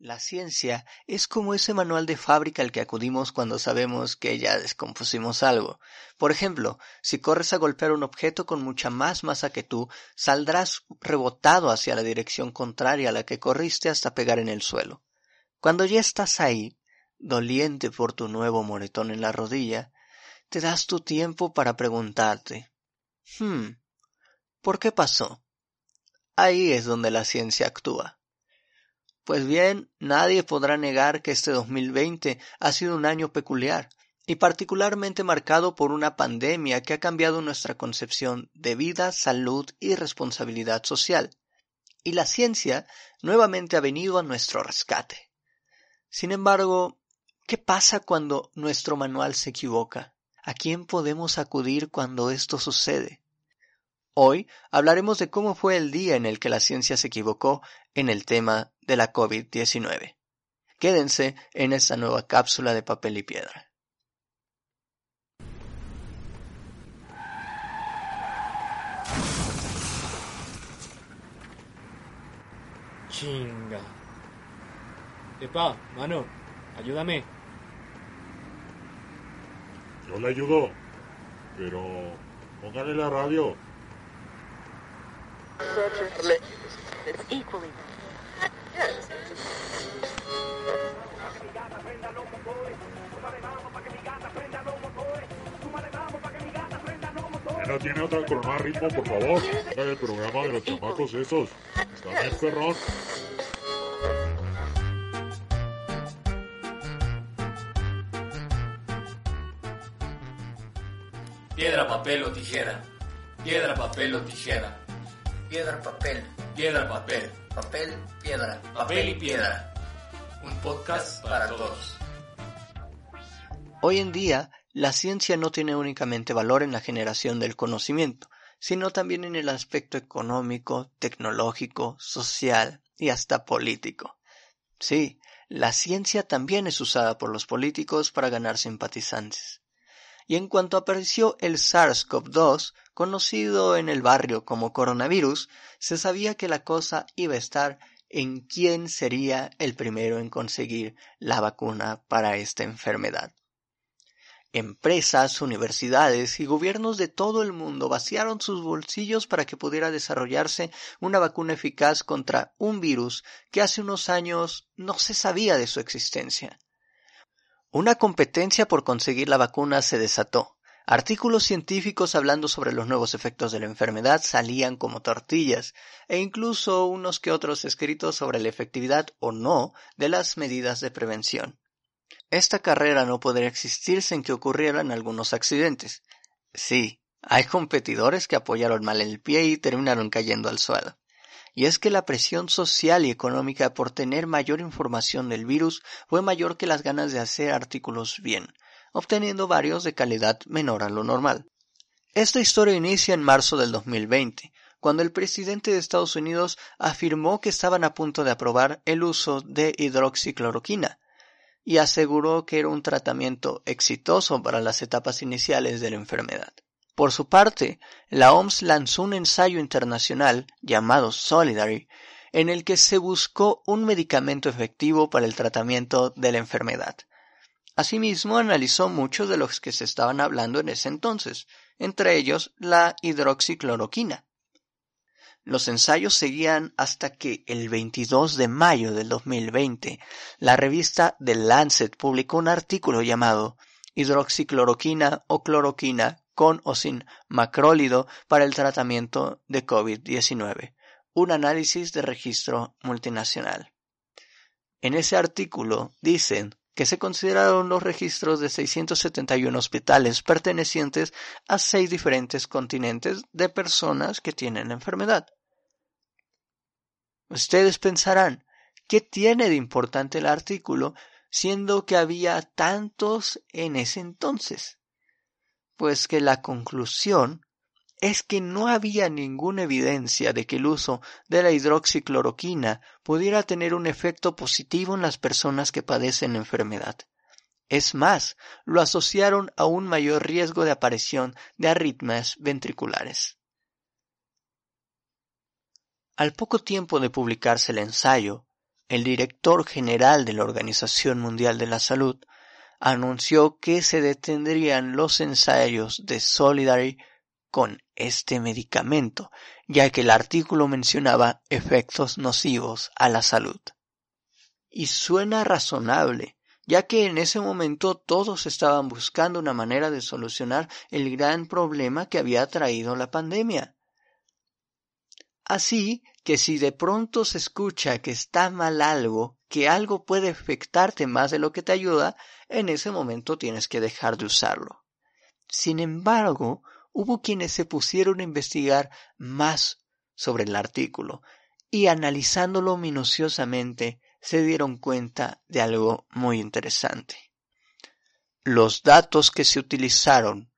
La ciencia es como ese manual de fábrica al que acudimos cuando sabemos que ya descompusimos algo. Por ejemplo, si corres a golpear un objeto con mucha más masa que tú, saldrás rebotado hacia la dirección contraria a la que corriste hasta pegar en el suelo. Cuando ya estás ahí, doliente por tu nuevo moretón en la rodilla, te das tu tiempo para preguntarte, hmm, ¿por qué pasó? Ahí es donde la ciencia actúa. Pues bien, nadie podrá negar que este 2020 ha sido un año peculiar y particularmente marcado por una pandemia que ha cambiado nuestra concepción de vida, salud y responsabilidad social. Y la ciencia nuevamente ha venido a nuestro rescate. Sin embargo, ¿qué pasa cuando nuestro manual se equivoca? ¿A quién podemos acudir cuando esto sucede? Hoy hablaremos de cómo fue el día en el que la ciencia se equivocó en el tema de la COVID-19. Quédense en esta nueva cápsula de papel y piedra. Chinga. Epa, mano, ayúdame. Yo le ayudo, pero póngale la radio. ¿No tiene otra con más ritmo, por favor? el programa de los chamacos esos. Está bien, perrón. Piedra, papel o tijera. Piedra, papel o tijera. Piedra, papel. Piedra, papel. Papel, piedra. Papel y piedra. Un podcast para todos. Hoy en día, la ciencia no tiene únicamente valor en la generación del conocimiento, sino también en el aspecto económico, tecnológico, social y hasta político. Sí, la ciencia también es usada por los políticos para ganar simpatizantes. Y en cuanto apareció el SARS-CoV-2, conocido en el barrio como coronavirus, se sabía que la cosa iba a estar en quién sería el primero en conseguir la vacuna para esta enfermedad. Empresas, universidades y gobiernos de todo el mundo vaciaron sus bolsillos para que pudiera desarrollarse una vacuna eficaz contra un virus que hace unos años no se sabía de su existencia. Una competencia por conseguir la vacuna se desató. Artículos científicos hablando sobre los nuevos efectos de la enfermedad salían como tortillas, e incluso unos que otros escritos sobre la efectividad o no de las medidas de prevención. Esta carrera no podría existir sin que ocurrieran algunos accidentes. Sí, hay competidores que apoyaron mal el pie y terminaron cayendo al suelo. Y es que la presión social y económica por tener mayor información del virus fue mayor que las ganas de hacer artículos bien, obteniendo varios de calidad menor a lo normal. Esta historia inicia en marzo del 2020, cuando el presidente de Estados Unidos afirmó que estaban a punto de aprobar el uso de hidroxicloroquina, y aseguró que era un tratamiento exitoso para las etapas iniciales de la enfermedad. Por su parte, la OMS lanzó un ensayo internacional llamado Solidary, en el que se buscó un medicamento efectivo para el tratamiento de la enfermedad. Asimismo, analizó muchos de los que se estaban hablando en ese entonces, entre ellos la hidroxicloroquina. Los ensayos seguían hasta que el 22 de mayo del 2020 la revista The Lancet publicó un artículo llamado Hidroxicloroquina o cloroquina con o sin macrólido para el tratamiento de COVID-19, un análisis de registro multinacional. En ese artículo dicen que se consideraron los registros de 671 hospitales pertenecientes a seis diferentes continentes de personas que tienen la enfermedad. Ustedes pensarán, ¿qué tiene de importante el artículo siendo que había tantos en ese entonces? Pues que la conclusión es que no había ninguna evidencia de que el uso de la hidroxicloroquina pudiera tener un efecto positivo en las personas que padecen enfermedad. Es más, lo asociaron a un mayor riesgo de aparición de arritmias ventriculares. Al poco tiempo de publicarse el ensayo, el director general de la Organización Mundial de la Salud, anunció que se detendrían los ensayos de Solidary con este medicamento, ya que el artículo mencionaba efectos nocivos a la salud. Y suena razonable, ya que en ese momento todos estaban buscando una manera de solucionar el gran problema que había traído la pandemia. Así que si de pronto se escucha que está mal algo, que algo puede afectarte más de lo que te ayuda, en ese momento tienes que dejar de usarlo. Sin embargo, hubo quienes se pusieron a investigar más sobre el artículo y analizándolo minuciosamente se dieron cuenta de algo muy interesante. Los datos que se utilizaron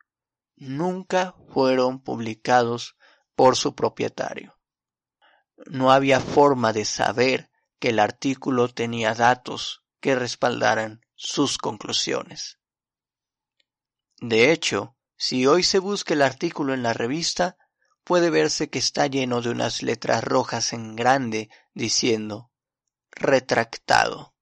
nunca fueron publicados por su propietario no había forma de saber que el artículo tenía datos que respaldaran sus conclusiones. De hecho, si hoy se busca el artículo en la revista, puede verse que está lleno de unas letras rojas en grande diciendo retractado.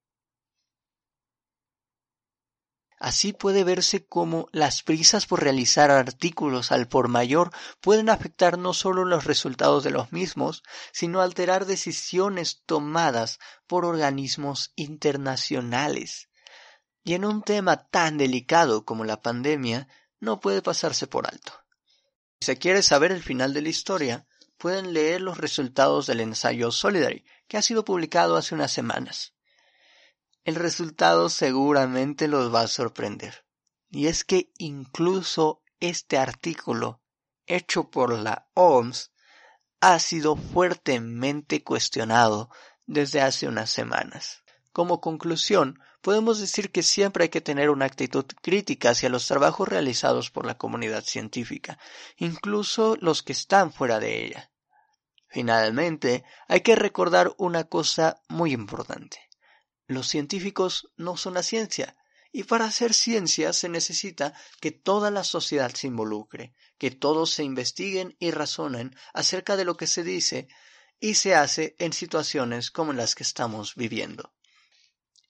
Así puede verse cómo las prisas por realizar artículos al por mayor pueden afectar no solo los resultados de los mismos, sino alterar decisiones tomadas por organismos internacionales. Y en un tema tan delicado como la pandemia, no puede pasarse por alto. Si se quiere saber el final de la historia, pueden leer los resultados del ensayo Solidary, que ha sido publicado hace unas semanas. El resultado seguramente los va a sorprender. Y es que incluso este artículo, hecho por la OMS, ha sido fuertemente cuestionado desde hace unas semanas. Como conclusión, podemos decir que siempre hay que tener una actitud crítica hacia los trabajos realizados por la comunidad científica, incluso los que están fuera de ella. Finalmente, hay que recordar una cosa muy importante. Los científicos no son la ciencia, y para hacer ciencia se necesita que toda la sociedad se involucre, que todos se investiguen y razonen acerca de lo que se dice y se hace en situaciones como las que estamos viviendo.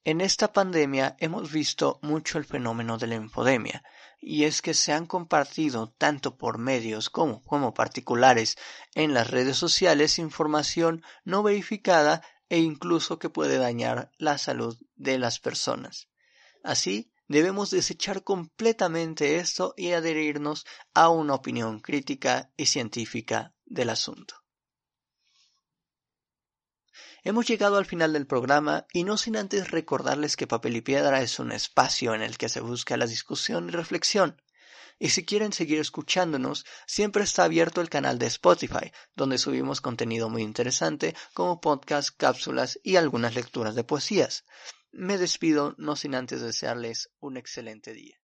En esta pandemia hemos visto mucho el fenómeno de la infodemia, y es que se han compartido tanto por medios como, como particulares en las redes sociales información no verificada e incluso que puede dañar la salud de las personas. Así, debemos desechar completamente esto y adherirnos a una opinión crítica y científica del asunto. Hemos llegado al final del programa y no sin antes recordarles que Papel y Piedra es un espacio en el que se busca la discusión y reflexión. Y si quieren seguir escuchándonos, siempre está abierto el canal de Spotify, donde subimos contenido muy interesante como podcasts, cápsulas y algunas lecturas de poesías. Me despido no sin antes desearles un excelente día.